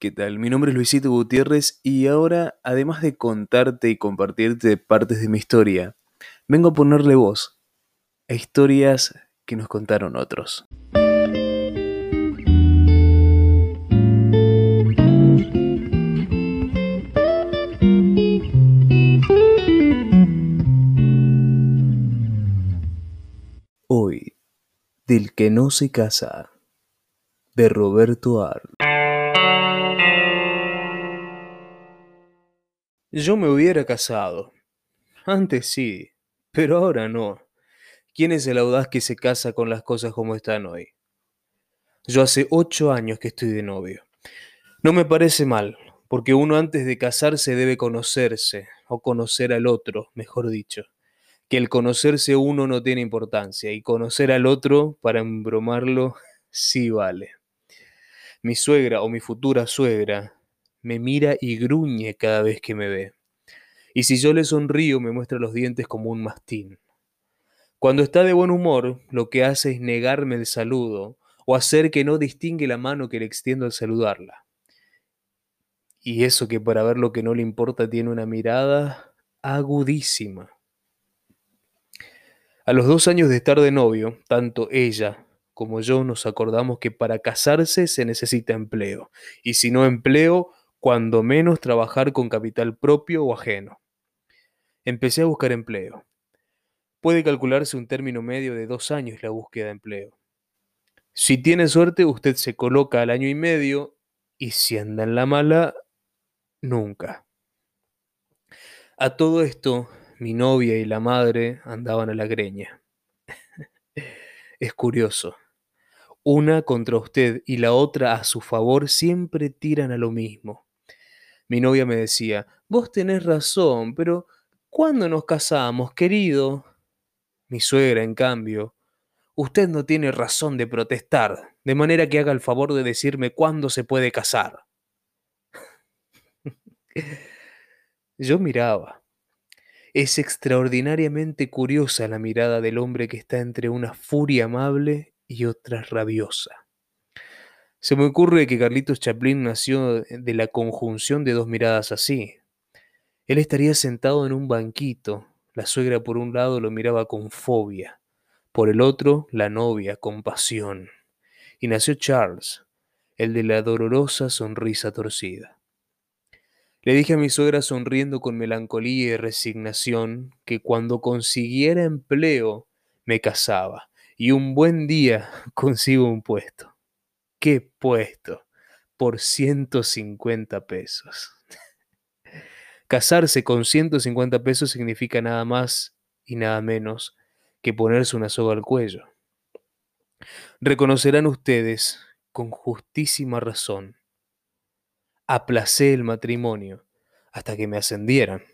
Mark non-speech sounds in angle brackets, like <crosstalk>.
¿Qué tal? Mi nombre es Luisito Gutiérrez y ahora, además de contarte y compartirte partes de mi historia, vengo a ponerle voz a historias que nos contaron otros. Hoy, del que no se casa, de Roberto Arlt. Yo me hubiera casado. Antes sí, pero ahora no. ¿Quién es el audaz que se casa con las cosas como están hoy? Yo hace ocho años que estoy de novio. No me parece mal, porque uno antes de casarse debe conocerse, o conocer al otro, mejor dicho. Que el conocerse uno no tiene importancia, y conocer al otro, para embromarlo, <laughs> sí vale. Mi suegra o mi futura suegra me mira y gruñe cada vez que me ve. Y si yo le sonrío, me muestra los dientes como un mastín. Cuando está de buen humor, lo que hace es negarme el saludo o hacer que no distingue la mano que le extiendo al saludarla. Y eso que para ver lo que no le importa tiene una mirada agudísima. A los dos años de estar de novio, tanto ella como yo nos acordamos que para casarse se necesita empleo, y si no empleo, cuando menos trabajar con capital propio o ajeno. Empecé a buscar empleo. Puede calcularse un término medio de dos años la búsqueda de empleo. Si tiene suerte, usted se coloca al año y medio y si anda en la mala, nunca. A todo esto, mi novia y la madre andaban a la greña. <laughs> es curioso. Una contra usted y la otra a su favor siempre tiran a lo mismo. Mi novia me decía, vos tenés razón, pero ¿cuándo nos casamos, querido? Mi suegra, en cambio, usted no tiene razón de protestar, de manera que haga el favor de decirme cuándo se puede casar. <laughs> Yo miraba. Es extraordinariamente curiosa la mirada del hombre que está entre una furia amable y otra rabiosa. Se me ocurre que Carlitos Chaplin nació de la conjunción de dos miradas así. Él estaría sentado en un banquito, la suegra por un lado lo miraba con fobia, por el otro la novia con pasión. Y nació Charles, el de la dolorosa sonrisa torcida. Le dije a mi suegra sonriendo con melancolía y resignación que cuando consiguiera empleo me casaba y un buen día <laughs> consigo un puesto. ¿Qué puesto? Por 150 pesos. Casarse con 150 pesos significa nada más y nada menos que ponerse una soga al cuello. Reconocerán ustedes, con justísima razón, aplacé el matrimonio hasta que me ascendieran.